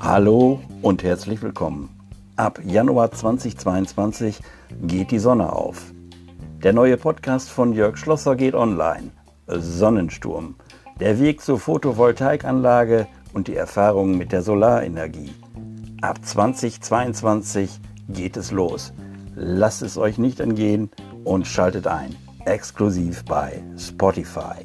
Hallo und herzlich willkommen. Ab Januar 2022 geht die Sonne auf. Der neue Podcast von Jörg Schlosser geht online. Sonnensturm. Der Weg zur Photovoltaikanlage und die Erfahrungen mit der Solarenergie. Ab 2022 geht es los. Lasst es euch nicht entgehen und schaltet ein. Exklusiv bei Spotify.